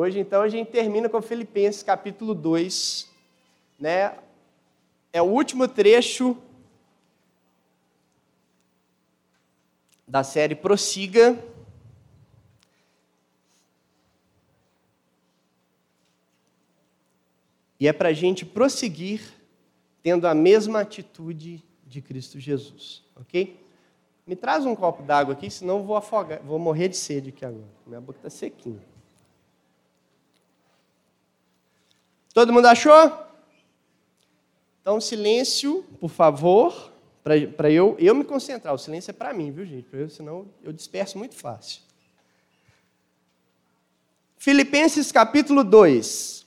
Hoje, então, a gente termina com Filipenses capítulo 2, né? É o último trecho da série Prossiga. E é para a gente prosseguir tendo a mesma atitude de Cristo Jesus, ok? Me traz um copo d'água aqui, senão vou afogar, vou morrer de sede aqui agora. Minha boca está sequinha. Todo mundo achou? Então, silêncio, por favor, para eu, eu me concentrar. O silêncio é para mim, viu, gente? Eu, senão eu disperso muito fácil. Filipenses capítulo 2.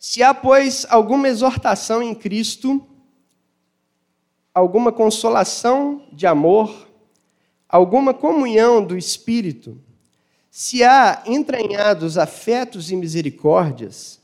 Se há, pois, alguma exortação em Cristo, alguma consolação de amor, alguma comunhão do Espírito, se há entranhados afetos e misericórdias,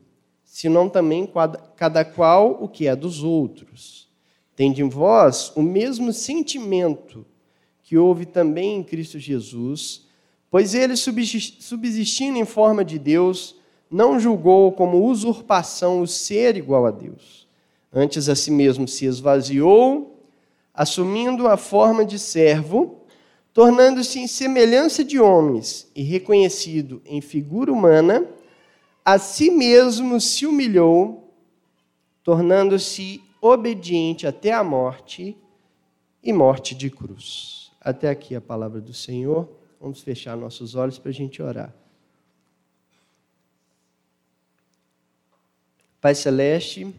senão também cada qual o que é dos outros. Tende em vós o mesmo sentimento que houve também em Cristo Jesus, pois ele, subsistindo em forma de Deus, não julgou como usurpação o ser igual a Deus. Antes a si mesmo se esvaziou, assumindo a forma de servo, tornando-se em semelhança de homens e reconhecido em figura humana, a si mesmo se humilhou, tornando-se obediente até a morte e morte de cruz. Até aqui a palavra do Senhor. Vamos fechar nossos olhos para a gente orar. Pai Celeste,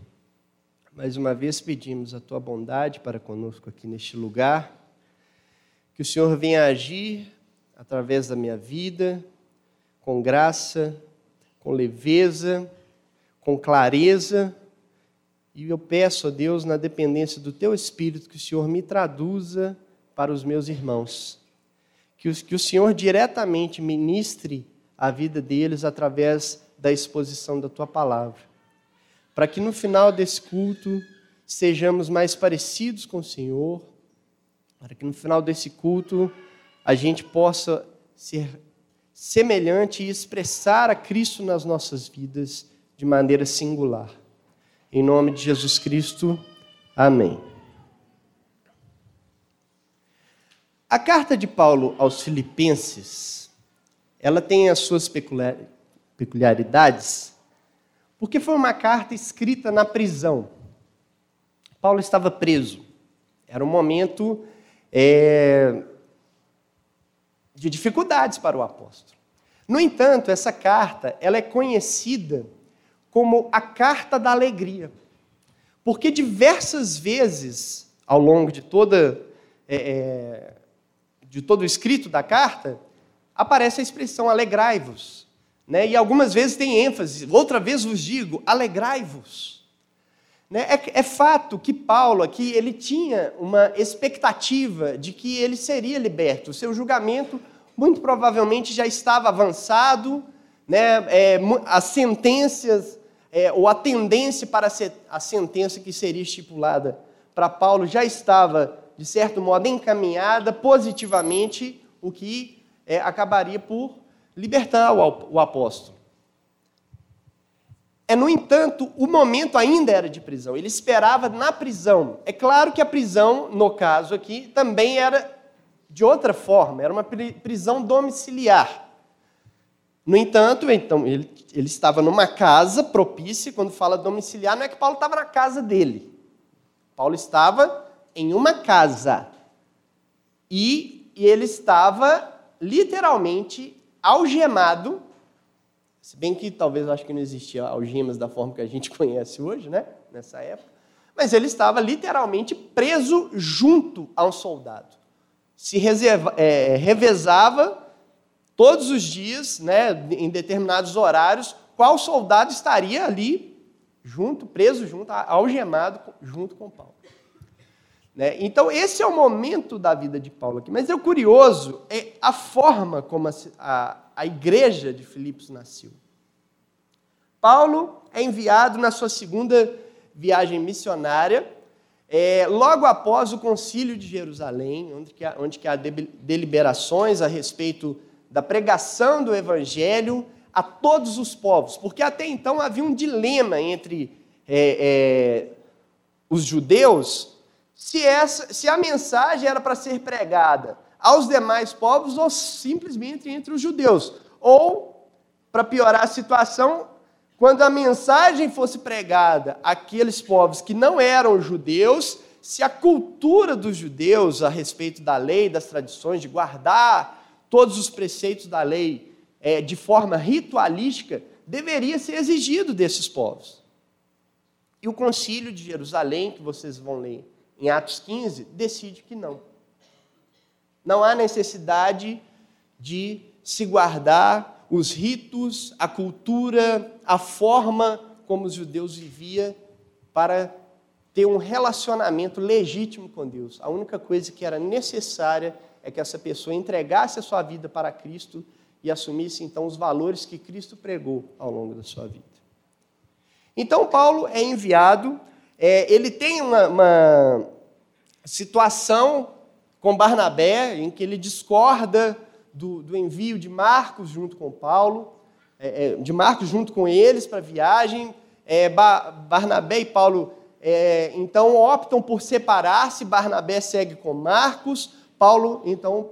mais uma vez pedimos a tua bondade para conosco aqui neste lugar, que o Senhor venha agir através da minha vida, com graça, com leveza, com clareza, e eu peço a Deus, na dependência do teu Espírito, que o Senhor me traduza para os meus irmãos, que o, que o Senhor diretamente ministre a vida deles através da exposição da tua palavra. Para que no final desse culto sejamos mais parecidos com o Senhor, para que no final desse culto a gente possa ser semelhante e expressar a Cristo nas nossas vidas de maneira singular. Em nome de Jesus Cristo, amém. A carta de Paulo aos Filipenses, ela tem as suas peculiaridades, porque foi uma carta escrita na prisão. Paulo estava preso. Era um momento é, de dificuldades para o apóstolo. No entanto, essa carta ela é conhecida como a carta da alegria, porque diversas vezes ao longo de toda é, é de todo o escrito da carta aparece a expressão alegrai-vos. Né? E algumas vezes tem ênfase, outra vez vos digo, alegrai-vos. Né? É, é, fato que Paulo aqui ele tinha uma expectativa de que ele seria liberto. O seu julgamento muito provavelmente já estava avançado, né? É, as sentenças é, ou a tendência para a sentença que seria estipulada para Paulo já estava de certo modo encaminhada positivamente, o que é, acabaria por libertar o apóstolo. É, no entanto, o momento ainda era de prisão. Ele esperava na prisão. É claro que a prisão, no caso aqui, também era de outra forma, era uma prisão domiciliar. No entanto, então, ele, ele estava numa casa propícia, quando fala domiciliar, não é que Paulo estava na casa dele. Paulo estava em uma casa. E, e ele estava literalmente algemado, se bem que talvez eu acho que não existia algemas da forma que a gente conhece hoje, né? Nessa época. Mas ele estava literalmente preso junto a um soldado. Se reserva, é, revezava todos os dias, né, em determinados horários, qual soldado estaria ali junto, preso junto, algemado junto com Paulo. Né? Então, esse é o momento da vida de Paulo aqui. Mas é o curioso é a forma como a, a, a igreja de Filipos nasceu. Paulo é enviado na sua segunda viagem missionária, é, logo após o concílio de Jerusalém, onde, que há, onde que há deliberações a respeito da pregação do evangelho a todos os povos, porque até então havia um dilema entre é, é, os judeus se, essa, se a mensagem era para ser pregada aos demais povos ou simplesmente entre os judeus. Ou, para piorar a situação, quando a mensagem fosse pregada àqueles povos que não eram judeus, se a cultura dos judeus a respeito da lei, das tradições, de guardar todos os preceitos da lei é, de forma ritualística, deveria ser exigido desses povos. E o concílio de Jerusalém, que vocês vão ler em Atos 15, decide que não. Não há necessidade de se guardar os ritos, a cultura, a forma como os judeus viviam para ter um relacionamento legítimo com Deus. A única coisa que era necessária é que essa pessoa entregasse a sua vida para Cristo e assumisse então os valores que Cristo pregou ao longo da sua vida. Então, Paulo é enviado é, ele tem uma, uma situação com Barnabé, em que ele discorda do, do envio de Marcos junto com Paulo, é, é de Marcos junto com eles para a viagem. É, Barnabé e Paulo é, então optam por separar-se. Barnabé segue com Marcos, Paulo então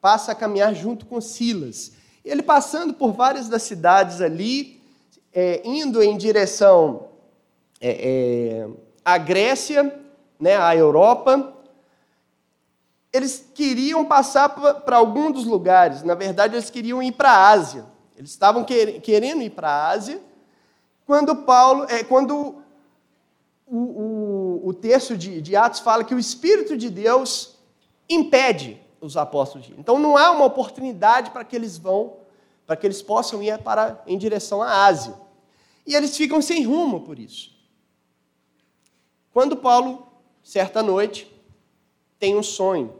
passa a caminhar junto com Silas. Ele passando por várias das cidades ali, é, indo em direção é, é, a Grécia, né, a Europa, eles queriam passar para algum dos lugares. Na verdade, eles queriam ir para a Ásia. Eles estavam querendo ir para a Ásia. Quando Paulo, é, quando o, o, o texto de, de Atos fala que o Espírito de Deus impede os apóstolos de ir. Então não há uma oportunidade para que eles vão, para que eles possam ir para, em direção à Ásia. E eles ficam sem rumo por isso. Quando Paulo, certa noite, tem um sonho.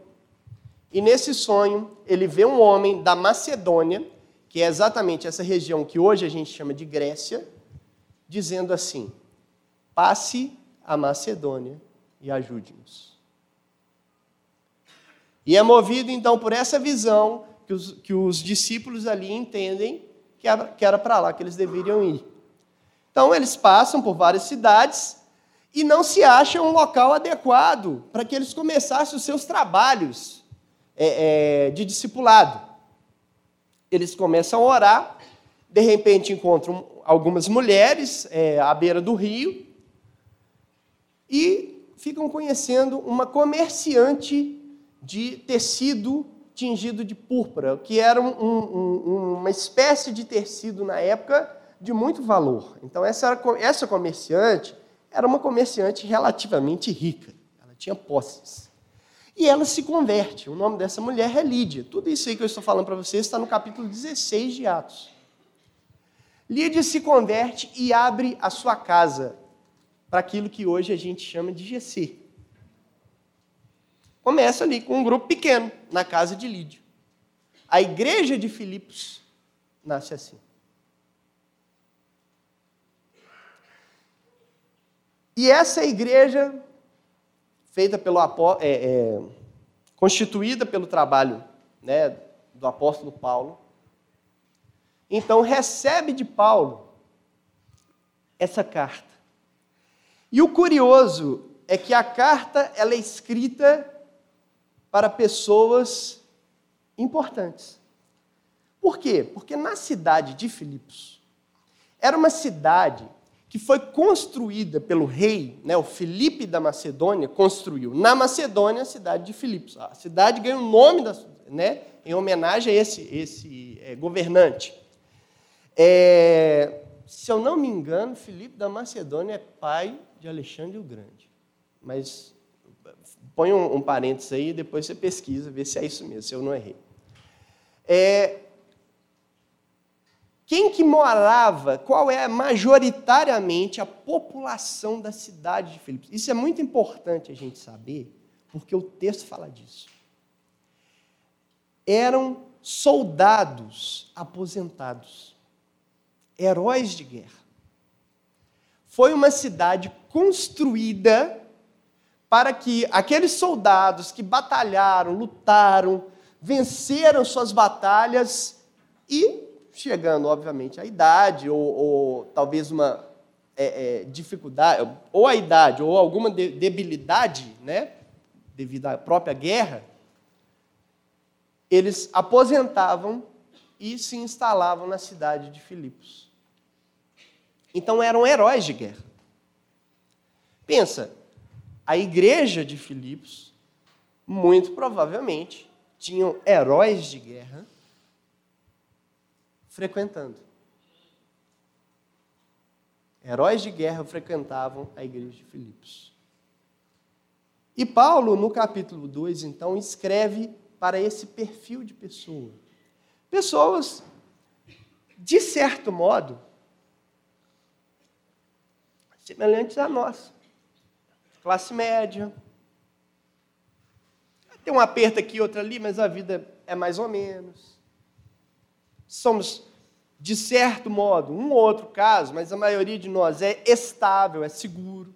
E nesse sonho, ele vê um homem da Macedônia, que é exatamente essa região que hoje a gente chama de Grécia, dizendo assim: passe a Macedônia e ajude-nos. E é movido então por essa visão que os, que os discípulos ali entendem que era para lá que eles deveriam ir. Então eles passam por várias cidades e não se acha um local adequado para que eles começassem os seus trabalhos é, é, de discipulado. Eles começam a orar, de repente encontram algumas mulheres é, à beira do rio e ficam conhecendo uma comerciante de tecido tingido de púrpura, que era um, um, uma espécie de tecido na época de muito valor. Então, essa, essa comerciante era uma comerciante relativamente rica, ela tinha posses. E ela se converte. O nome dessa mulher é Lídia. Tudo isso aí que eu estou falando para vocês está no capítulo 16 de Atos. Lídia se converte e abre a sua casa para aquilo que hoje a gente chama de GC. Começa ali com um grupo pequeno, na casa de Lídia. A igreja de Filipos nasce assim. E essa igreja, feita pelo é, é, constituída pelo trabalho né, do apóstolo Paulo, então recebe de Paulo essa carta. E o curioso é que a carta ela é escrita para pessoas importantes. Por quê? Porque na cidade de Filipos era uma cidade que foi construída pelo rei, né, o Filipe da Macedônia, construiu na Macedônia a cidade de Filipos. A cidade ganhou o nome da, né, em homenagem a esse, esse é, governante. É, se eu não me engano, Filipe da Macedônia é pai de Alexandre o Grande. Mas põe um, um parênteses aí e depois você pesquisa, vê se é isso mesmo, se eu não errei. É, quem que morava, qual é majoritariamente a população da cidade de Filipos? Isso é muito importante a gente saber, porque o texto fala disso. Eram soldados aposentados, heróis de guerra. Foi uma cidade construída para que aqueles soldados que batalharam, lutaram, venceram suas batalhas e, chegando, obviamente, à idade, ou, ou talvez uma é, é, dificuldade, ou a idade, ou alguma debilidade, né, devido à própria guerra, eles aposentavam e se instalavam na cidade de Filipos. Então eram heróis de guerra. Pensa, a igreja de Filipos, muito provavelmente, tinham heróis de guerra frequentando. Heróis de guerra frequentavam a igreja de Filipos. E Paulo, no capítulo 2, então, escreve para esse perfil de pessoa. Pessoas, de certo modo, semelhantes a nós. Classe média. Tem um aperto aqui, outro ali, mas a vida é mais ou menos. Somos, de certo modo, um ou outro caso, mas a maioria de nós é estável, é seguro.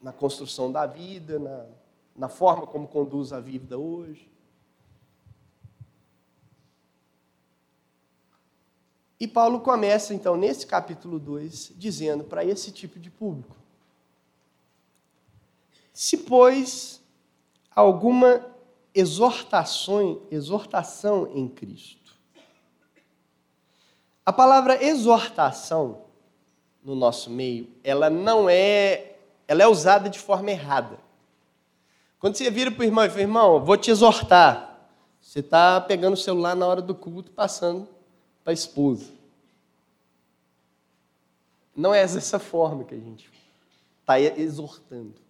Na construção da vida, na na forma como conduz a vida hoje. E Paulo começa, então, nesse capítulo 2, dizendo para esse tipo de público: Se, pois, alguma exortação, exortação em Cristo. A palavra exortação no nosso meio, ela não é, ela é usada de forma errada. Quando você vira para o irmão e fala, irmão, vou te exortar. Você está pegando o celular na hora do culto, passando para a esposa. Não é dessa forma que a gente está exortando.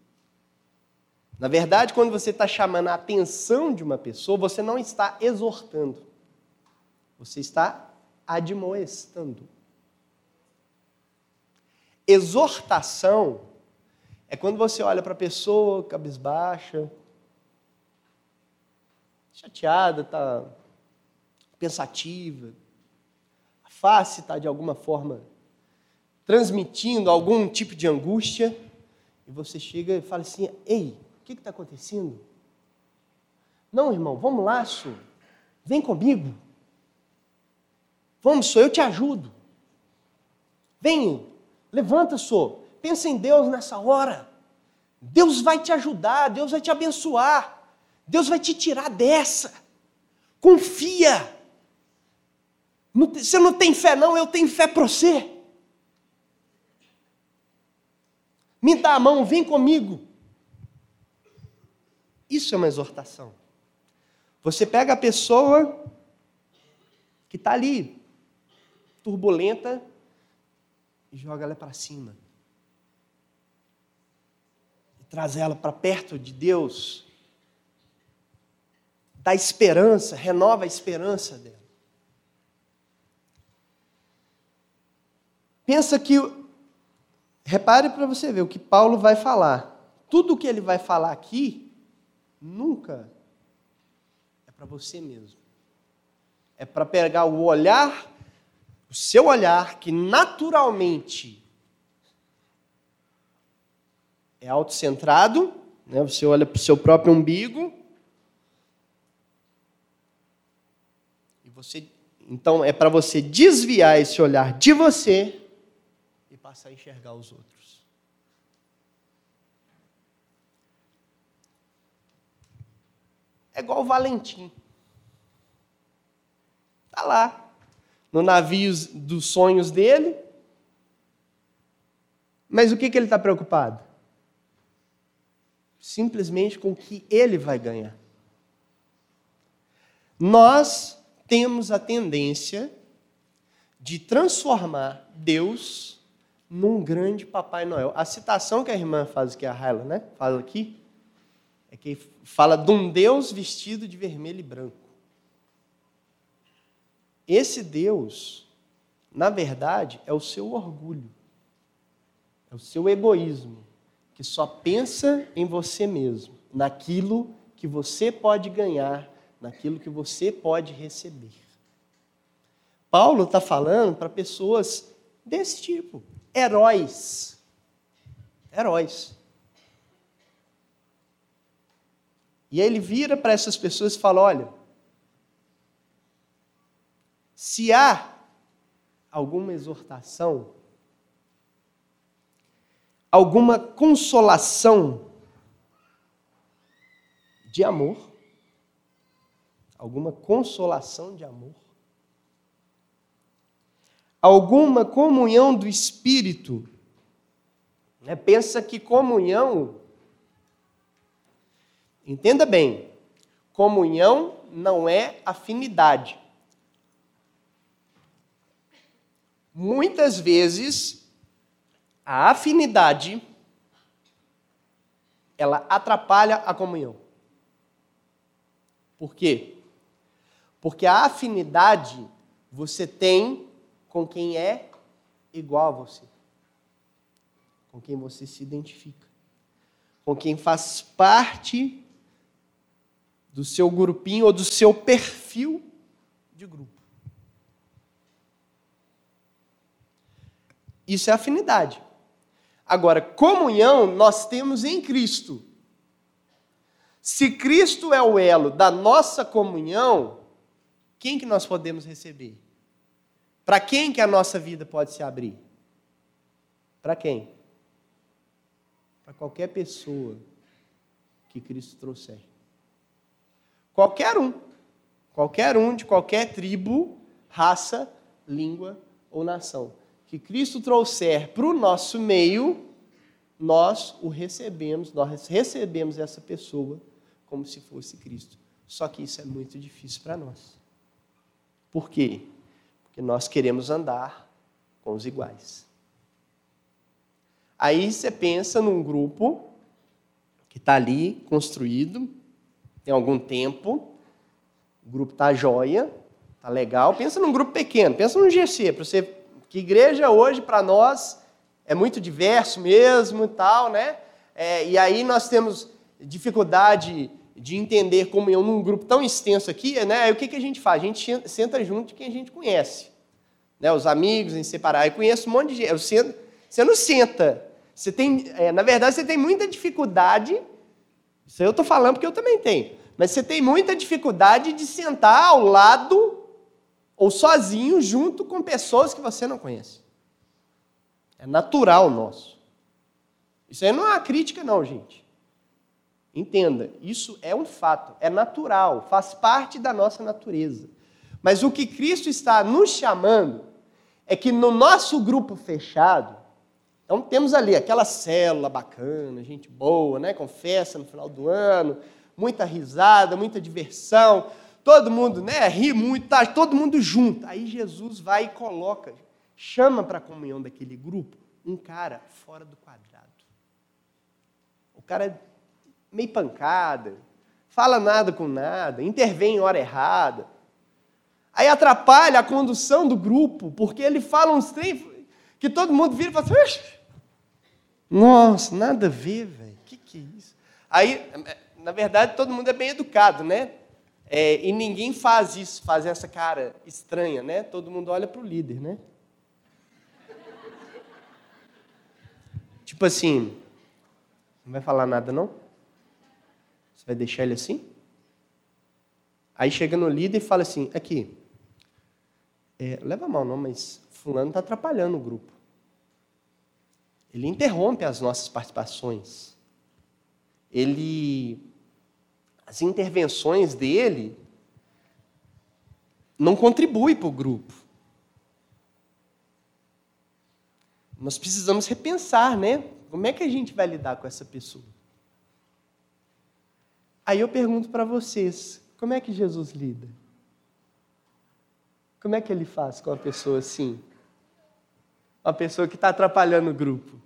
Na verdade, quando você está chamando a atenção de uma pessoa, você não está exortando. Você está admoestando. Exortação é quando você olha para a pessoa cabisbaixa, chateada, está pensativa, a face está de alguma forma transmitindo algum tipo de angústia, e você chega e fala assim: Ei, que está acontecendo? Não, irmão, vamos lá, senhor. Vem comigo. Vamos, senhor, eu te ajudo. Vem, levanta, senhor. Pensa em Deus nessa hora. Deus vai te ajudar, Deus vai te abençoar, Deus vai te tirar dessa. Confia. Você não tem fé, não, eu tenho fé para você. Me dá a mão, vem comigo. Isso é uma exortação. Você pega a pessoa que está ali, turbulenta, e joga ela para cima traz ela para perto de Deus, dá esperança, renova a esperança dela. Pensa que, repare para você ver o que Paulo vai falar. Tudo o que ele vai falar aqui, nunca é para você mesmo. É para pegar o olhar, o seu olhar, que naturalmente é autocentrado, né? você olha para o seu próprio umbigo. E você, então é para você desviar esse olhar de você e passar a enxergar os outros. É igual o Valentim. Está lá, no navio dos sonhos dele. Mas o que, que ele está preocupado? simplesmente com o que ele vai ganhar. Nós temos a tendência de transformar Deus num grande Papai Noel. A citação que a irmã faz aqui, a Raila, né? Fala aqui, é que fala de um Deus vestido de vermelho e branco. Esse Deus, na verdade, é o seu orgulho, é o seu egoísmo, que só pensa em você mesmo, naquilo que você pode ganhar, naquilo que você pode receber. Paulo está falando para pessoas desse tipo, heróis. Heróis. E aí ele vira para essas pessoas e fala: olha, se há alguma exortação, alguma consolação de amor, alguma consolação de amor, alguma comunhão do Espírito. Né? Pensa que comunhão, entenda bem, comunhão não é afinidade. Muitas vezes, a afinidade ela atrapalha a comunhão. Por quê? Porque a afinidade você tem com quem é igual a você, com quem você se identifica, com quem faz parte do seu grupinho ou do seu perfil de grupo. Isso é afinidade. Agora, comunhão nós temos em Cristo. Se Cristo é o elo da nossa comunhão, quem que nós podemos receber? Para quem que a nossa vida pode se abrir? Para quem? Para qualquer pessoa que Cristo trouxer. Qualquer um. Qualquer um de qualquer tribo, raça, língua ou nação. Que Cristo trouxer para o nosso meio, nós o recebemos, nós recebemos essa pessoa como se fosse Cristo. Só que isso é muito difícil para nós. Por quê? que nós queremos andar com os iguais. Aí você pensa num grupo que está ali construído, tem algum tempo, o grupo está jóia, está legal. Pensa num grupo pequeno, pensa num GC, para você que igreja hoje para nós é muito diverso mesmo e tal, né? É, e aí nós temos dificuldade de entender comunhão num grupo tão extenso aqui, né? Aí o que, que a gente faz? A gente senta junto de quem a gente conhece. Né? Os amigos em separar. Eu conheço um monte de gente. Eu sento, você não senta. Você tem, é, na verdade, você tem muita dificuldade. Isso eu estou falando porque eu também tenho. Mas você tem muita dificuldade de sentar ao lado ou sozinho junto com pessoas que você não conhece. É natural nosso. Isso aí não é uma crítica, não, gente. Entenda, isso é um fato, é natural, faz parte da nossa natureza. Mas o que Cristo está nos chamando é que no nosso grupo fechado, então temos ali aquela célula bacana, gente boa, né? com festa no final do ano, muita risada, muita diversão, todo mundo né, ri muito, tá todo mundo junto. Aí Jesus vai e coloca, chama para a comunhão daquele grupo um cara fora do quadrado. O cara é meio pancada, fala nada com nada, intervém em hora errada. Aí atrapalha a condução do grupo, porque ele fala uns trem que todo mundo vira e fala assim, nossa, nada a ver, velho, que, que é isso? Aí, na verdade, todo mundo é bem educado, né? É, e ninguém faz isso, faz essa cara estranha, né? Todo mundo olha para o líder, né? Tipo assim, não vai falar nada não? Você vai deixar ele assim? Aí chega no líder e fala assim: aqui, é, leva mal não, mas fulano está atrapalhando o grupo. Ele interrompe as nossas participações. Ele, as intervenções dele não contribuem para o grupo. Nós precisamos repensar, né? Como é que a gente vai lidar com essa pessoa? Aí eu pergunto para vocês, como é que Jesus lida? Como é que ele faz com uma pessoa assim? Uma pessoa que está atrapalhando o grupo.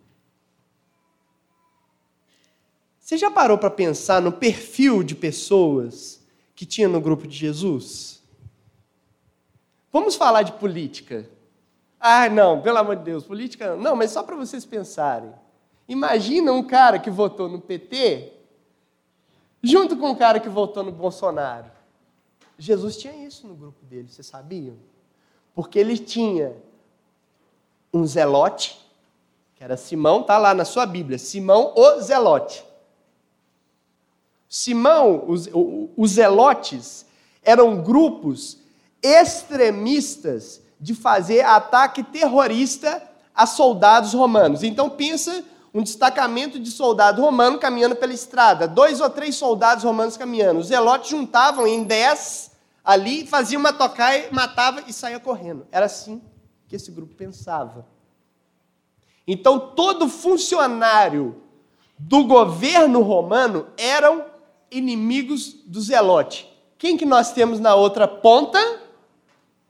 Você já parou para pensar no perfil de pessoas que tinha no grupo de Jesus? Vamos falar de política. Ah, não, pelo amor de Deus, política não. Mas só para vocês pensarem. Imagina um cara que votou no PT junto com um cara que votou no Bolsonaro. Jesus tinha isso no grupo dele, vocês sabiam? Porque ele tinha um zelote, que era Simão, tá lá na sua Bíblia, Simão o zelote. Simão, os, os zelotes, eram grupos extremistas de fazer ataque terrorista a soldados romanos. Então pensa um destacamento de soldado romano caminhando pela estrada, dois ou três soldados romanos caminhando. Os zelotes juntavam em dez ali, faziam uma tocaia, matava e saía correndo. Era assim que esse grupo pensava. Então todo funcionário do governo romano eram inimigos do zelote. Quem que nós temos na outra ponta?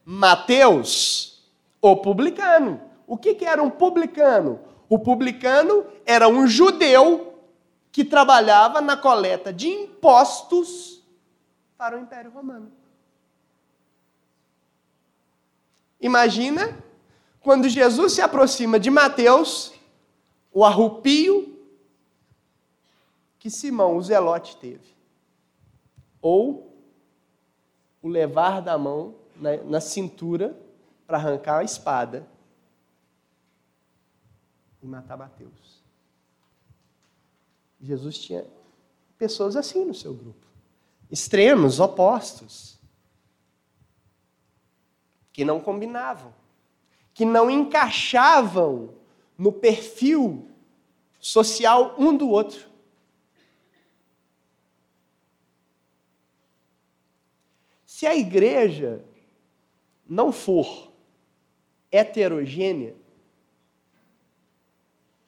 Mateus, o publicano. O que, que era um publicano? O publicano era um judeu que trabalhava na coleta de impostos para o Império Romano. Imagina quando Jesus se aproxima de Mateus, o arrupio que Simão, o zelote, teve. Ou o levar da mão na, na cintura para arrancar a espada e matar Mateus. Jesus tinha pessoas assim no seu grupo, extremos, opostos, que não combinavam, que não encaixavam no perfil social um do outro. Se a igreja não for heterogênea,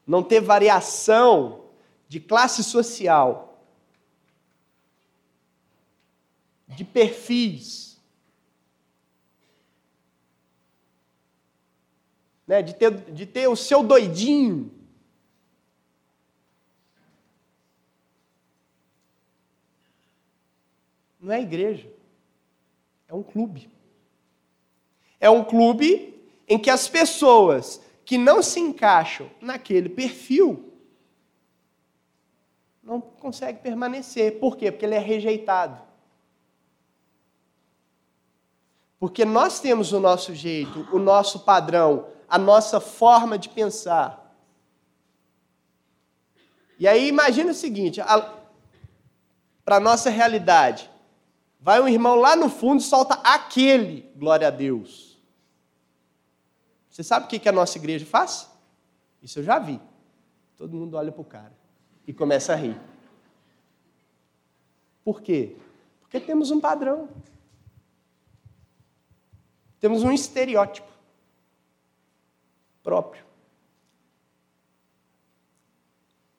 não ter variação de classe social, de perfis, né, de, ter, de ter o seu doidinho. Não é igreja, é um clube. É um clube em que as pessoas que não se encaixam naquele perfil não consegue permanecer. Por quê? Porque ele é rejeitado. Porque nós temos o nosso jeito, o nosso padrão, a nossa forma de pensar. E aí imagina o seguinte, para a nossa realidade, vai um irmão lá no fundo e solta aquele, glória a Deus. Você sabe o que a nossa igreja faz? Isso eu já vi. Todo mundo olha para o cara e começa a rir. Por quê? Porque temos um padrão. Temos um estereótipo próprio.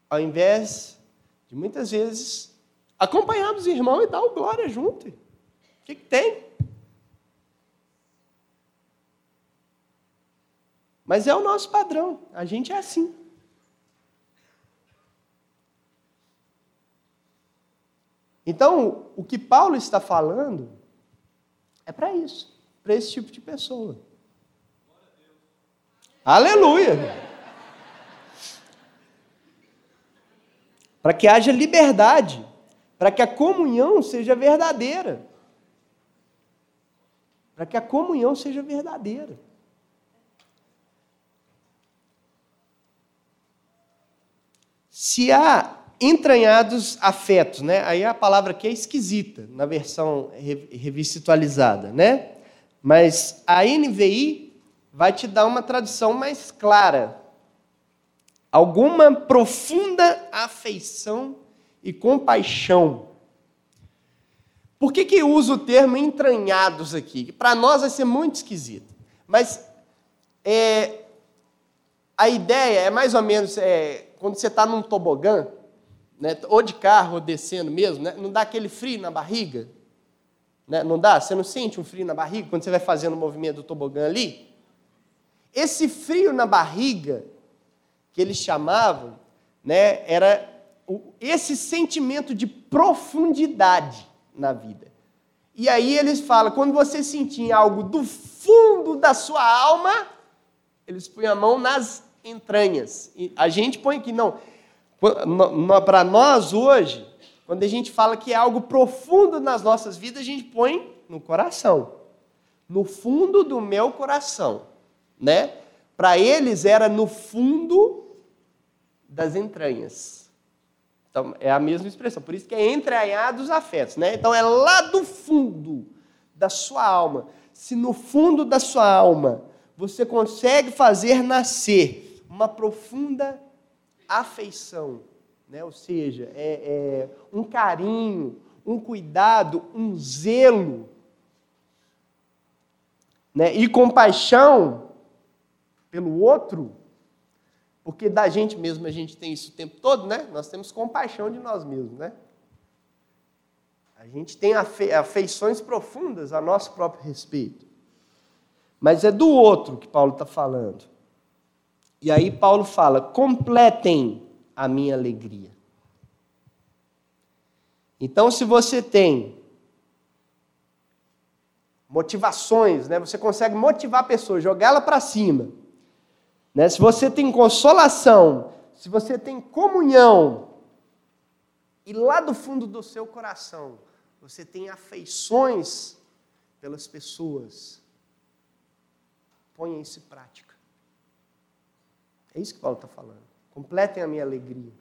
Ao invés de muitas vezes acompanharmos o irmão e dar o glória junto. O que, que tem? Mas é o nosso padrão, a gente é assim. Então, o que Paulo está falando é para isso, para esse tipo de pessoa. Aleluia! Para que haja liberdade, para que a comunhão seja verdadeira. Para que a comunhão seja verdadeira. Se há entranhados afetos, né? Aí a palavra aqui é esquisita na versão revista atualizada, né? Mas a NVI vai te dar uma tradução mais clara. Alguma profunda afeição e compaixão. Por que, que usa o termo entranhados aqui? Para nós vai ser muito esquisito. Mas é, a ideia é mais ou menos é, quando você está num tobogã, né, ou de carro, ou descendo mesmo, né, não dá aquele frio na barriga? Né, não dá? Você não sente um frio na barriga quando você vai fazendo o movimento do tobogã ali? Esse frio na barriga, que eles chamavam, né, era esse sentimento de profundidade na vida. E aí eles falam, quando você sentir algo do fundo da sua alma, eles põem a mão nas entranhas. E a gente põe aqui, não. Para nós hoje, quando a gente fala que é algo profundo nas nossas vidas, a gente põe no coração. No fundo do meu coração, né? Para eles era no fundo das entranhas. Então, é a mesma expressão. Por isso que é entranhados afetos, né? Então, é lá do fundo da sua alma. Se no fundo da sua alma você consegue fazer nascer uma profunda afeição, né? ou seja, é, é um carinho, um cuidado, um zelo, né? e compaixão pelo outro, porque da gente mesmo a gente tem isso o tempo todo, né? Nós temos compaixão de nós mesmos, né? A gente tem afeições profundas a nosso próprio respeito. Mas é do outro que Paulo está falando. E aí Paulo fala: completem a minha alegria. Então, se você tem motivações, né? Você consegue motivar a pessoa, jogá-la para cima. Né? Se você tem consolação, se você tem comunhão, e lá do fundo do seu coração você tem afeições pelas pessoas, ponha isso em prática. É isso que Paulo está falando. Completem a minha alegria.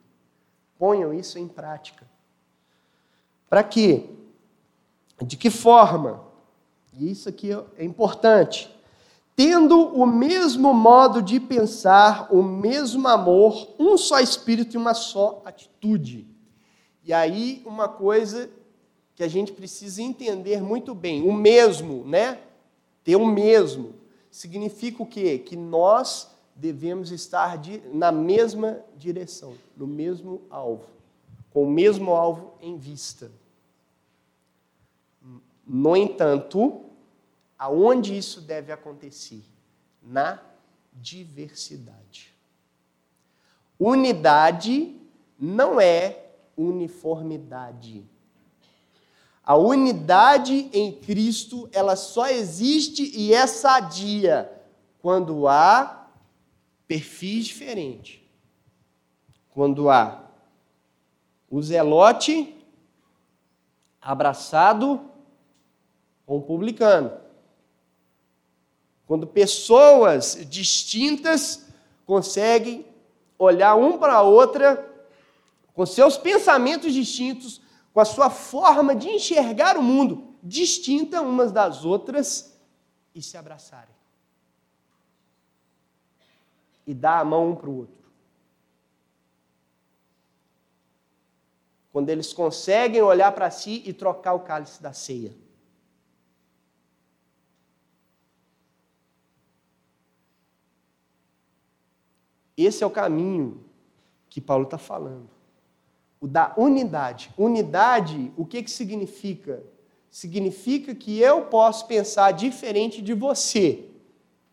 Ponham isso em prática. Para quê? De que forma? E isso aqui é importante tendo o mesmo modo de pensar, o mesmo amor, um só espírito e uma só atitude. E aí, uma coisa que a gente precisa entender muito bem: o mesmo, né? Ter o mesmo. Significa o quê? Que nós devemos estar de, na mesma direção, no mesmo alvo, com o mesmo alvo em vista. No entanto, Aonde isso deve acontecer? Na diversidade. Unidade não é uniformidade. A unidade em Cristo, ela só existe e é sadia quando há perfis diferentes. Quando há o zelote abraçado com o publicano. Quando pessoas distintas conseguem olhar um para a outra com seus pensamentos distintos, com a sua forma de enxergar o mundo distinta umas das outras e se abraçarem. E dar a mão um para o outro. Quando eles conseguem olhar para si e trocar o cálice da ceia. Esse é o caminho que Paulo está falando. O da unidade. Unidade, o que, que significa? Significa que eu posso pensar diferente de você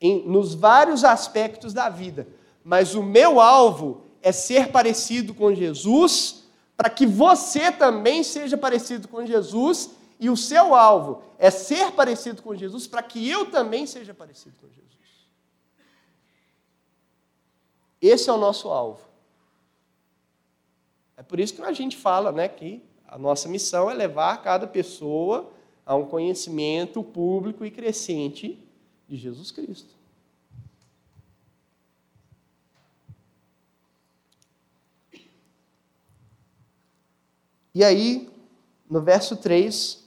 em, nos vários aspectos da vida, mas o meu alvo é ser parecido com Jesus, para que você também seja parecido com Jesus, e o seu alvo é ser parecido com Jesus, para que eu também seja parecido com Jesus. Esse é o nosso alvo. É por isso que a gente fala né, que a nossa missão é levar cada pessoa a um conhecimento público e crescente de Jesus Cristo. E aí, no verso 3,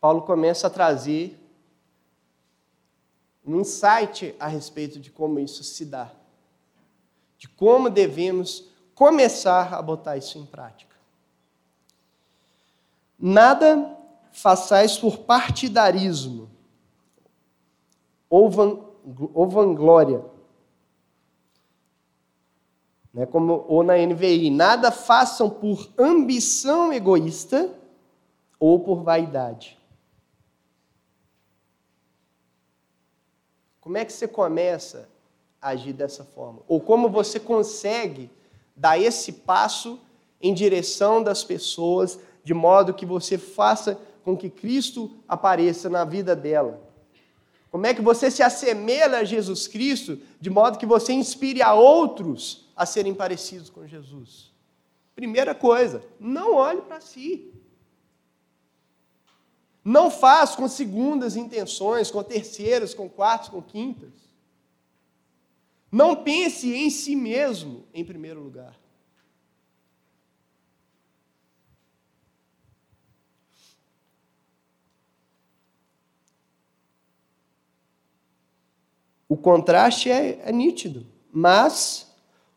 Paulo começa a trazer um insight a respeito de como isso se dá, de como devemos começar a botar isso em prática. Nada façais por partidarismo ou, van, ou vanglória. Né, como, ou na NVI, nada façam por ambição egoísta ou por vaidade Como é que você começa a agir dessa forma? Ou como você consegue dar esse passo em direção das pessoas, de modo que você faça com que Cristo apareça na vida dela? Como é que você se assemelha a Jesus Cristo de modo que você inspire a outros a serem parecidos com Jesus? Primeira coisa, não olhe para si. Não faz com segundas intenções, com terceiras, com quartas, com quintas. Não pense em si mesmo em primeiro lugar. O contraste é, é nítido, mas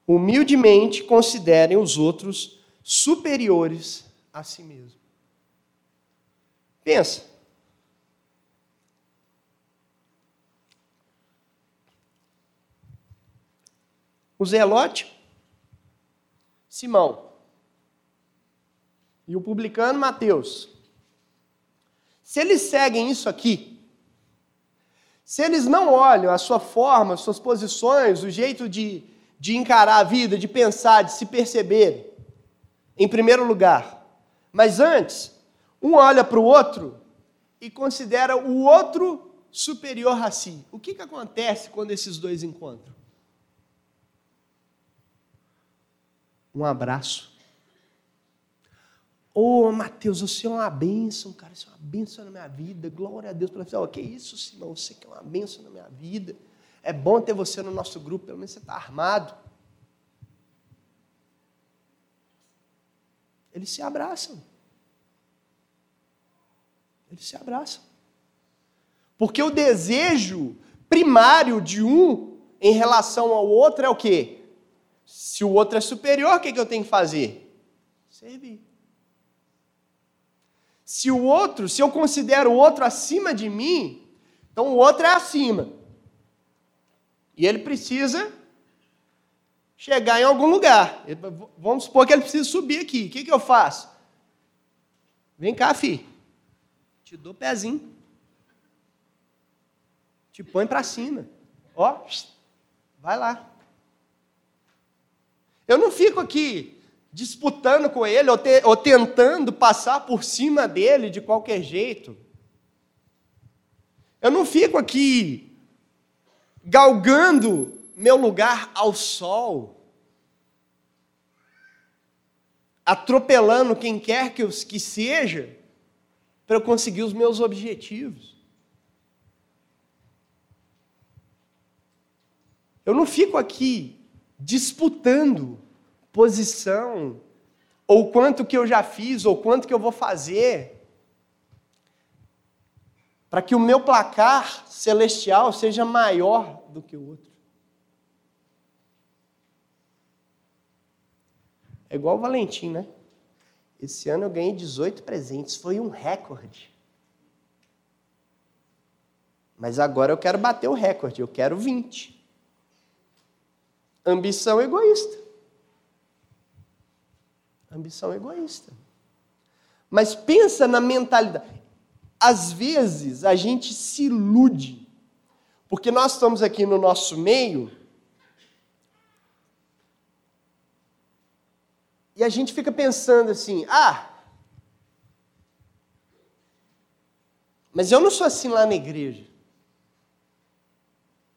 humildemente considerem os outros superiores a si mesmo. Pensa. O Zelote, Simão, e o publicano Mateus. Se eles seguem isso aqui, se eles não olham a sua forma, as suas posições, o jeito de, de encarar a vida, de pensar, de se perceber, em primeiro lugar, mas antes, um olha para o outro e considera o outro superior a si. O que, que acontece quando esses dois encontram? Um abraço. Ô, oh, Mateus, você é uma bênção, cara. Você é uma bênção na minha vida. Glória a Deus pela vida. Oh, que isso, Simão? Você que é uma bênção na minha vida. É bom ter você no nosso grupo. Pelo menos você está armado. Eles se abraçam. Eles se abraçam. Porque o desejo primário de um em relação ao outro é o quê? Se o outro é superior, o que, que eu tenho que fazer? Servir. Se o outro, se eu considero o outro acima de mim, então o outro é acima. E ele precisa chegar em algum lugar. Vamos supor que ele precisa subir aqui. O que, que eu faço? Vem cá, filho. Te dou pezinho. Te põe para cima. Ó, vai lá. Eu não fico aqui disputando com ele ou, te, ou tentando passar por cima dele de qualquer jeito. Eu não fico aqui galgando meu lugar ao sol, atropelando quem quer que, os, que seja, para eu conseguir os meus objetivos. Eu não fico aqui disputando posição, ou quanto que eu já fiz, ou quanto que eu vou fazer, para que o meu placar celestial seja maior do que o outro. É igual o Valentim, né? Esse ano eu ganhei 18 presentes, foi um recorde. Mas agora eu quero bater o recorde, eu quero 20. Ambição egoísta. Ambição egoísta. Mas pensa na mentalidade. Às vezes a gente se ilude, porque nós estamos aqui no nosso meio E a gente fica pensando assim: ah, mas eu não sou assim lá na igreja.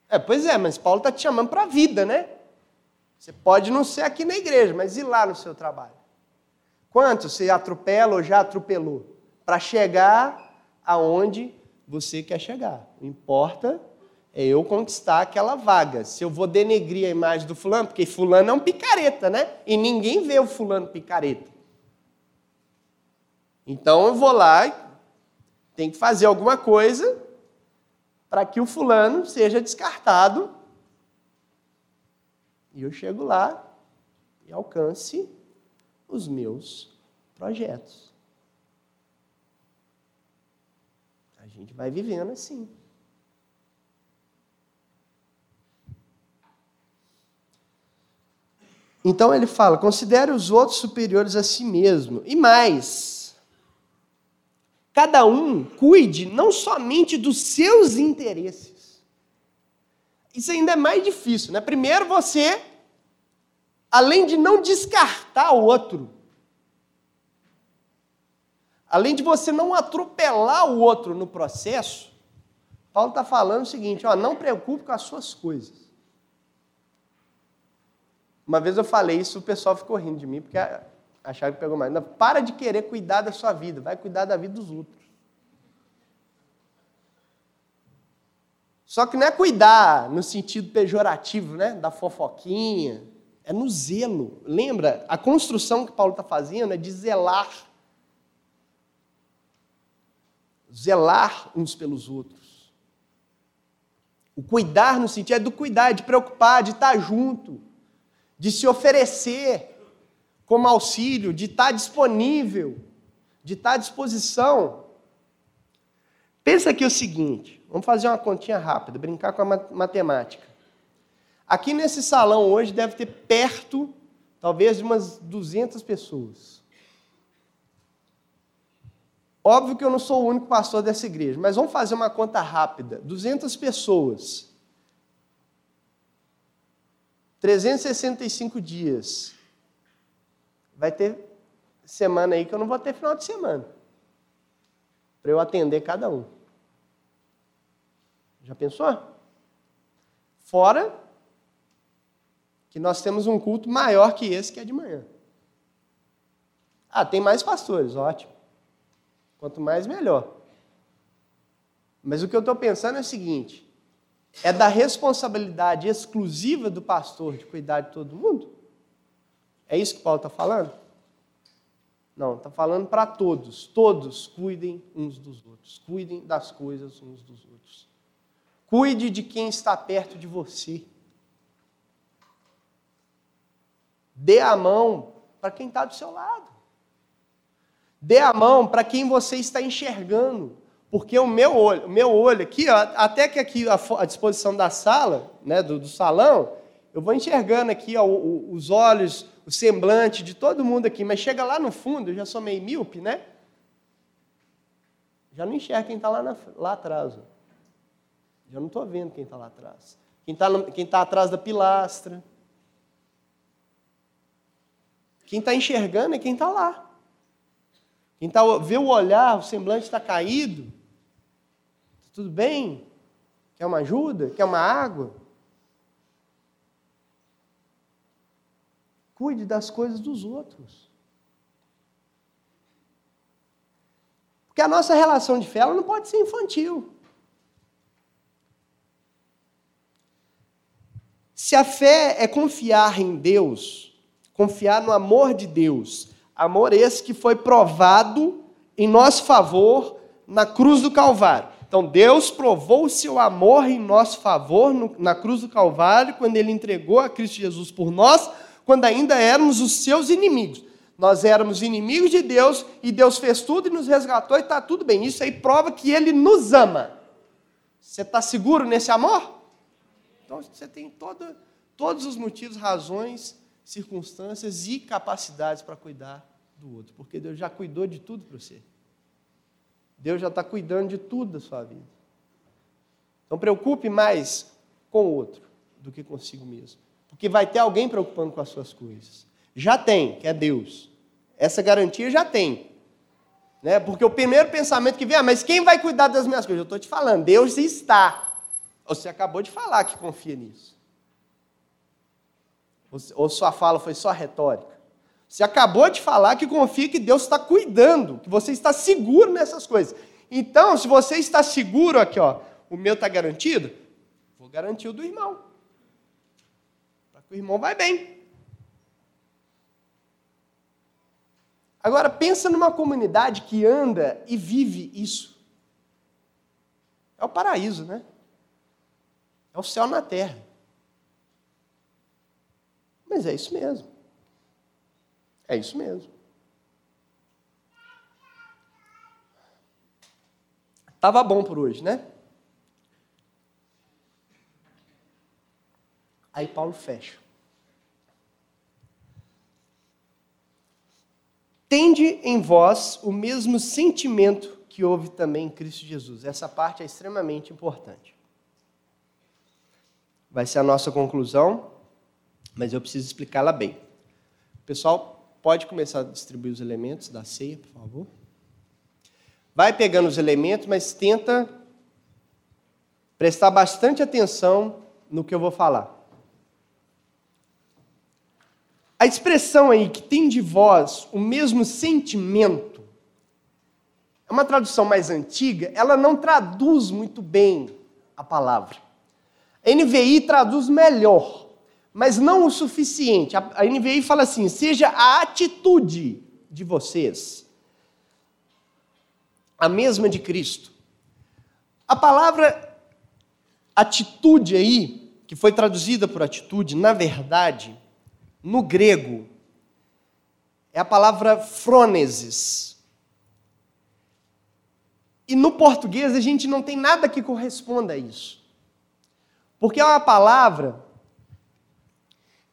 É, pois é, mas Paulo está te chamando para a vida, né? Você pode não ser aqui na igreja, mas ir lá no seu trabalho? Quanto você atropela ou já atropelou? Para chegar aonde você quer chegar. Não importa é eu conquistar aquela vaga. Se eu vou denegrir a imagem do fulano, porque fulano é um picareta, né? E ninguém vê o fulano picareta. Então eu vou lá e tem que fazer alguma coisa para que o fulano seja descartado. E eu chego lá e alcance os meus projetos. A gente vai vivendo assim. Então ele fala: considere os outros superiores a si mesmo. E mais, cada um cuide não somente dos seus interesses. Isso ainda é mais difícil, né? Primeiro você, além de não descartar o outro, além de você não atropelar o outro no processo, Paulo está falando o seguinte: ó, não preocupe com as suas coisas. Uma vez eu falei isso, o pessoal ficou rindo de mim, porque achava que pegou mais. Não, para de querer cuidar da sua vida, vai cuidar da vida dos outros. Só que não é cuidar no sentido pejorativo, né? Da fofoquinha. É no zelo. Lembra? A construção que Paulo está fazendo é de zelar. Zelar uns pelos outros. O cuidar no sentido é do cuidar, de preocupar, de estar junto, de se oferecer como auxílio, de estar disponível, de estar à disposição. Pensa aqui o seguinte, vamos fazer uma continha rápida, brincar com a matemática. Aqui nesse salão hoje deve ter perto, talvez, de umas 200 pessoas. Óbvio que eu não sou o único pastor dessa igreja, mas vamos fazer uma conta rápida. 200 pessoas. 365 dias. Vai ter semana aí que eu não vou ter final de semana. Para eu atender cada um. Já pensou? Fora que nós temos um culto maior que esse que é de manhã. Ah, tem mais pastores, ótimo. Quanto mais, melhor. Mas o que eu estou pensando é o seguinte: é da responsabilidade exclusiva do pastor de cuidar de todo mundo? É isso que Paulo está falando? Não, está falando para todos. Todos cuidem uns dos outros. Cuidem das coisas uns dos outros. Cuide de quem está perto de você. Dê a mão para quem está do seu lado. Dê a mão para quem você está enxergando. Porque o meu olho, o meu olho aqui, ó, até que aqui a, disposição da sala, né, do, do salão, eu vou enxergando aqui ó, os olhos, o semblante de todo mundo aqui, mas chega lá no fundo, eu já sou meio míope, né? Já não enxerga quem está lá, lá atrás. Ó. Já não estou vendo quem está lá atrás. Quem está quem tá atrás da pilastra. Quem está enxergando é quem está lá. Quem tá, vê o olhar, o semblante está caído. Tudo bem? Quer uma ajuda? Quer uma água? Cuide das coisas dos outros. Porque a nossa relação de fé não pode ser infantil. Se a fé é confiar em Deus, confiar no amor de Deus. Amor esse que foi provado em nosso favor na cruz do Calvário. Então, Deus provou o seu amor em nosso favor no, na cruz do Calvário, quando Ele entregou a Cristo Jesus por nós, quando ainda éramos os seus inimigos. Nós éramos inimigos de Deus e Deus fez tudo e nos resgatou e está tudo bem. Isso aí prova que Ele nos ama. Você está seguro nesse amor? Então você tem todo, todos os motivos, razões circunstâncias e capacidades para cuidar do outro, porque Deus já cuidou de tudo para você. Deus já está cuidando de tudo da sua vida. Então preocupe mais com o outro do que consigo mesmo, porque vai ter alguém preocupando com as suas coisas. Já tem, que é Deus. Essa garantia já tem. Né? Porque o primeiro pensamento que vem, ah, mas quem vai cuidar das minhas coisas? Eu estou te falando, Deus está. Você acabou de falar que confia nisso. Ou sua fala foi só retórica? Você acabou de falar que confia que Deus está cuidando, que você está seguro nessas coisas. Então, se você está seguro aqui, ó, o meu está garantido, vou garantir o do irmão. Para que o irmão vai bem. Agora, pensa numa comunidade que anda e vive isso. É o paraíso, né? É o céu na terra. Mas é isso mesmo. É isso mesmo. Tava bom por hoje, né? Aí Paulo fecha. Tende em vós o mesmo sentimento que houve também em Cristo Jesus. Essa parte é extremamente importante. Vai ser a nossa conclusão mas eu preciso explicá-la bem. Pessoal, pode começar a distribuir os elementos da ceia, por favor? vai pegando os elementos, mas tenta prestar bastante atenção no que eu vou falar. A expressão aí que tem de vós o mesmo sentimento é uma tradução mais antiga, ela não traduz muito bem a palavra. A NVI traduz melhor, mas não o suficiente. A NVI fala assim: seja a atitude de vocês a mesma de Cristo. A palavra atitude aí, que foi traduzida por atitude, na verdade, no grego, é a palavra frônesis. E no português a gente não tem nada que corresponda a isso. Porque é uma palavra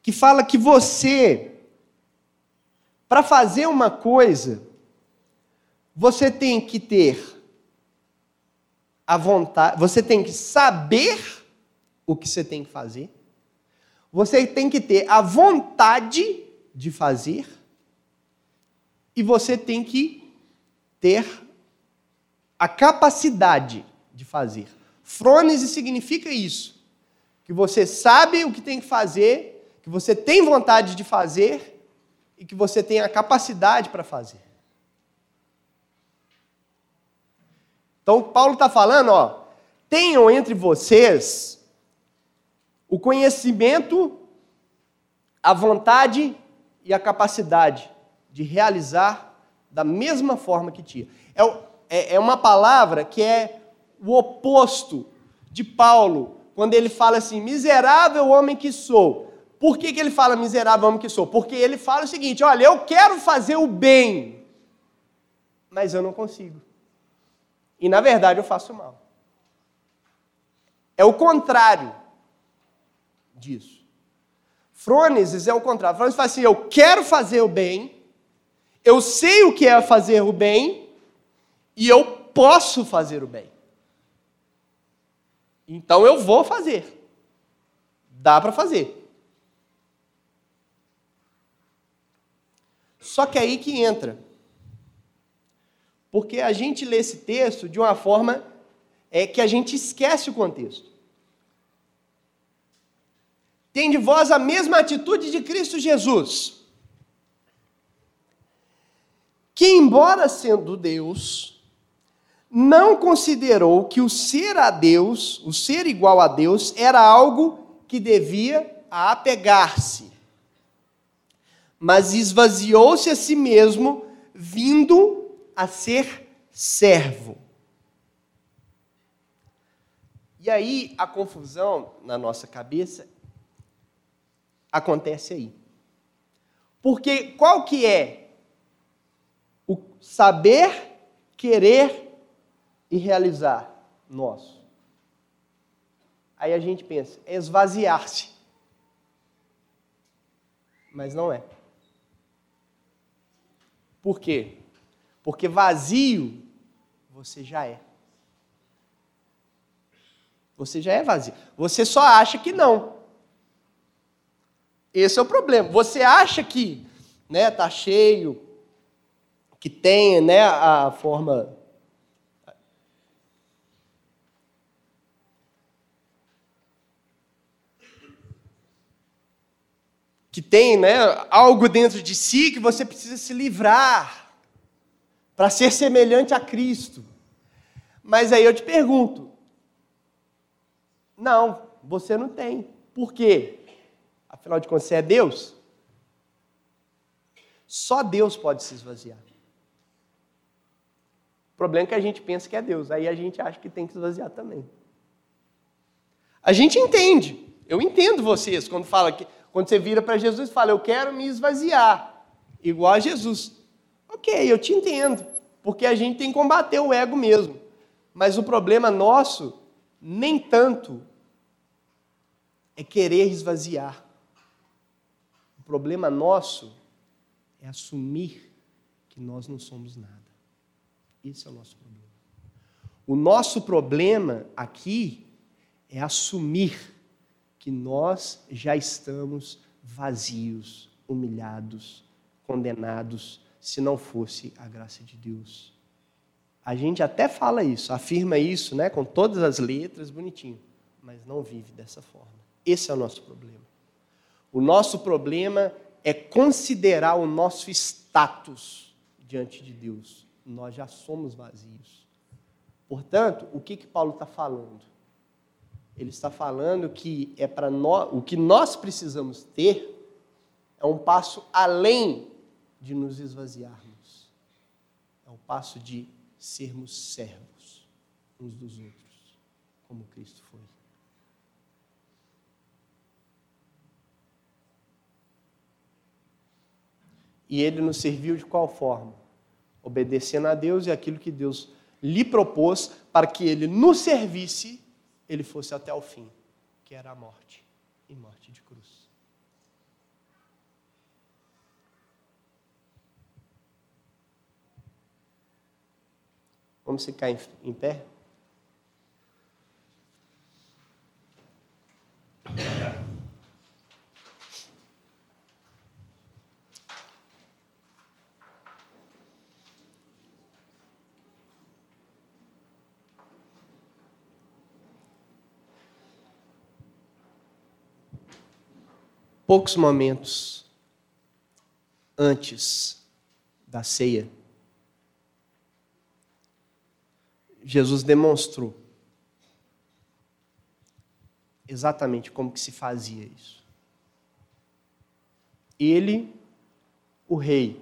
que fala que você, para fazer uma coisa, você tem que ter a vontade, você tem que saber o que você tem que fazer, você tem que ter a vontade de fazer, e você tem que ter a capacidade de fazer. Frônese significa isso, que você sabe o que tem que fazer, que você tem vontade de fazer e que você tem a capacidade para fazer. Então, Paulo está falando, ó, tenham entre vocês o conhecimento, a vontade e a capacidade de realizar da mesma forma que tinha. É, é, é uma palavra que é o oposto de Paulo, quando ele fala assim: miserável homem que sou. Por que, que ele fala miserável homem que sou? Porque ele fala o seguinte: olha, eu quero fazer o bem, mas eu não consigo. E na verdade eu faço mal. É o contrário disso. Frônesis é o contrário. Frônesis fala assim: eu quero fazer o bem, eu sei o que é fazer o bem, e eu posso fazer o bem. Então eu vou fazer. Dá para fazer. Só que é aí que entra porque a gente lê esse texto de uma forma é, que a gente esquece o contexto. Tem de vós a mesma atitude de Cristo Jesus, que, embora sendo Deus, não considerou que o ser a Deus, o ser igual a Deus, era algo que devia apegar-se, mas esvaziou-se a si mesmo, vindo a ser servo. E aí a confusão na nossa cabeça acontece aí. Porque qual que é o saber, querer e realizar nosso? Aí a gente pensa, é esvaziar-se. Mas não é. Por quê? Porque vazio você já é. Você já é vazio. Você só acha que não. Esse é o problema. Você acha que né, tá cheio, que tem né, a forma que tem né, algo dentro de si que você precisa se livrar para ser semelhante a Cristo. Mas aí eu te pergunto: não, você não tem. Por quê? Afinal de contas, você é Deus? Só Deus pode se esvaziar. O problema é que a gente pensa que é Deus, aí a gente acha que tem que esvaziar também. A gente entende, eu entendo vocês quando fala que quando você vira para Jesus e fala, eu quero me esvaziar, igual a Jesus. Ok, eu te entendo, porque a gente tem que combater o ego mesmo. Mas o problema nosso, nem tanto, é querer esvaziar. O problema nosso é assumir que nós não somos nada. Esse é o nosso problema. O nosso problema aqui é assumir que nós já estamos vazios, humilhados, condenados, se não fosse a graça de Deus. A gente até fala isso, afirma isso, né, com todas as letras, bonitinho, mas não vive dessa forma. Esse é o nosso problema. O nosso problema é considerar o nosso status diante de Deus. Nós já somos vazios. Portanto, o que que Paulo está falando? Ele está falando que é para nós, o que nós precisamos ter é um passo além de nos esvaziarmos. É um passo de sermos servos uns dos outros, como Cristo foi. E ele nos serviu de qual forma? Obedecendo a Deus e aquilo que Deus lhe propôs para que ele nos servisse, ele fosse até o fim, que era a morte e morte de cruz. Vamos ficar em, em pé? Poucos momentos antes da ceia, Jesus demonstrou exatamente como que se fazia isso. Ele, o rei,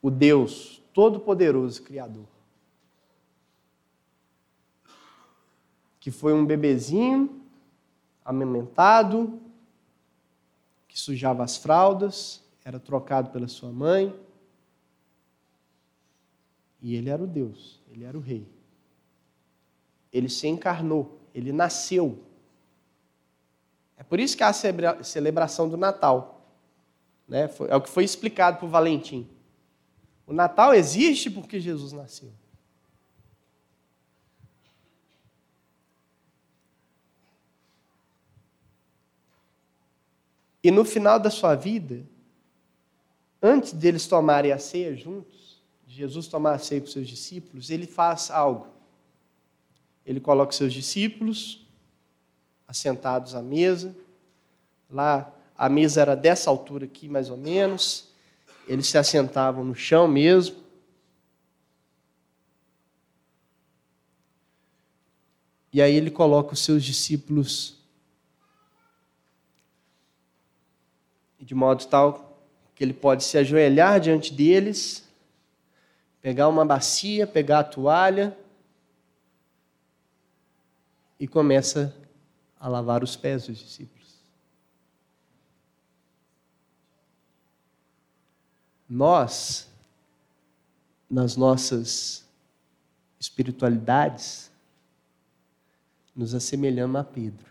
o Deus todo-poderoso criador, que foi um bebezinho amamentado, que sujava as fraldas, era trocado pela sua mãe, e ele era o Deus, ele era o rei. Ele se encarnou, ele nasceu. É por isso que há a celebração do Natal. Né? É o que foi explicado por Valentim. O Natal existe porque Jesus nasceu. E no final da sua vida, antes deles tomarem a ceia juntos, Jesus tomar a ceia com seus discípulos, ele faz algo. Ele coloca seus discípulos assentados à mesa. Lá a mesa era dessa altura aqui, mais ou menos. Eles se assentavam no chão mesmo. E aí ele coloca os seus discípulos de modo tal que ele pode se ajoelhar diante deles pegar uma bacia, pegar a toalha e começa a lavar os pés dos discípulos. Nós, nas nossas espiritualidades, nos assemelhamos a Pedro.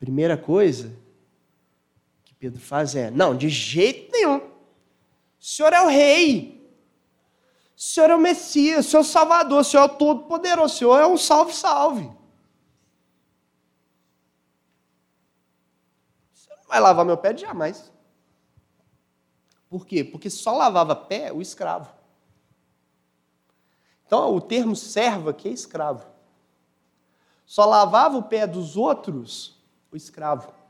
Primeira coisa Pedro faz é: não, de jeito nenhum. O senhor é o rei. O Senhor é o Messias, o Senhor é o Salvador, o Senhor é o Todo-Poderoso, o Senhor é um salve-salve. Você não vai lavar meu pé jamais. Por quê? Porque só lavava pé o escravo. Então, o termo servo aqui é escravo. Só lavava o pé dos outros o escravo.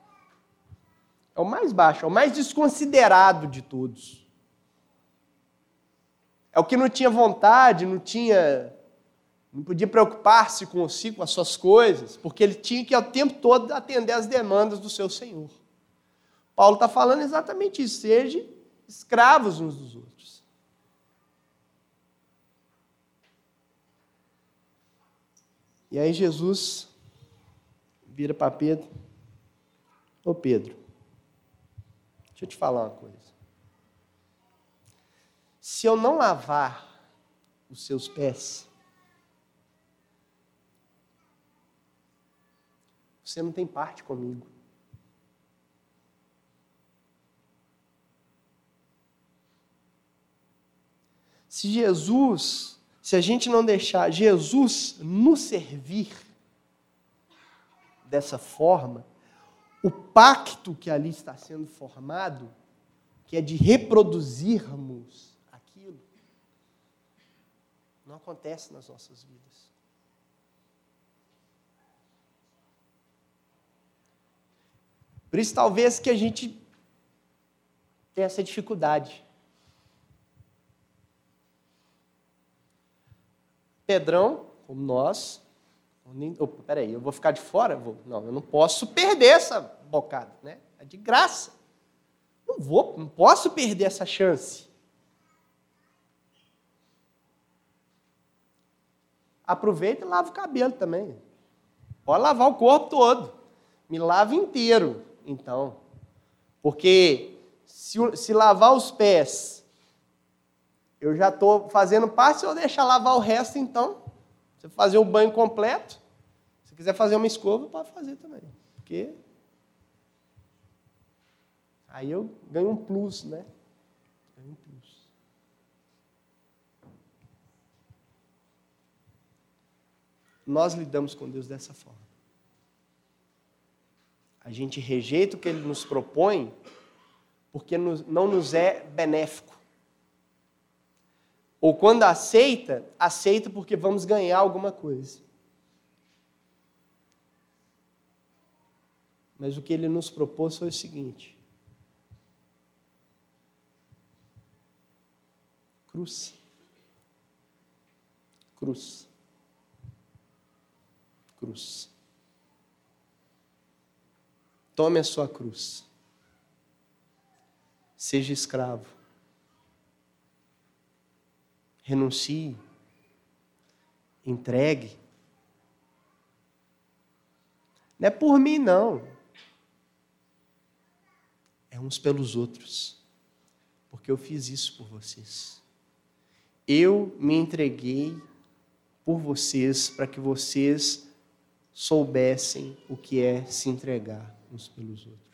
É o mais baixo, é o mais desconsiderado de todos. É o que não tinha vontade, não tinha. Não podia preocupar-se consigo, com as suas coisas, porque ele tinha que, ao tempo todo, atender às demandas do seu Senhor. Paulo está falando exatamente isso. Seja escravos uns dos outros. E aí Jesus vira para Pedro. Ô Pedro, deixa eu te falar uma coisa se eu não lavar os seus pés, você não tem parte comigo. Se Jesus, se a gente não deixar Jesus nos servir dessa forma, o pacto que ali está sendo formado, que é de reproduzirmos Não acontece nas nossas vidas. Por isso, talvez que a gente tenha essa dificuldade. Pedrão, como nós, peraí, eu vou ficar de fora? Vou. Não, eu não posso perder essa bocada, né? É de graça. Não vou, não posso perder essa chance. Aproveita e lava o cabelo também. Pode lavar o corpo todo. Me lava inteiro, então. Porque se, se lavar os pés, eu já estou fazendo parte, se eu deixar lavar o resto, então. Você fazer o banho completo. Se quiser fazer uma escova, pode fazer também. Porque aí eu ganho um plus, né? Ganho um plus. Nós lidamos com Deus dessa forma. A gente rejeita o que Ele nos propõe porque não nos é benéfico. Ou quando aceita, aceita porque vamos ganhar alguma coisa. Mas o que ele nos propôs foi o seguinte: cruz. Cruz. Cruz. Tome a sua cruz. Seja escravo. Renuncie. Entregue. Não é por mim, não. É uns pelos outros. Porque eu fiz isso por vocês. Eu me entreguei por vocês para que vocês soubessem o que é se entregar uns pelos outros.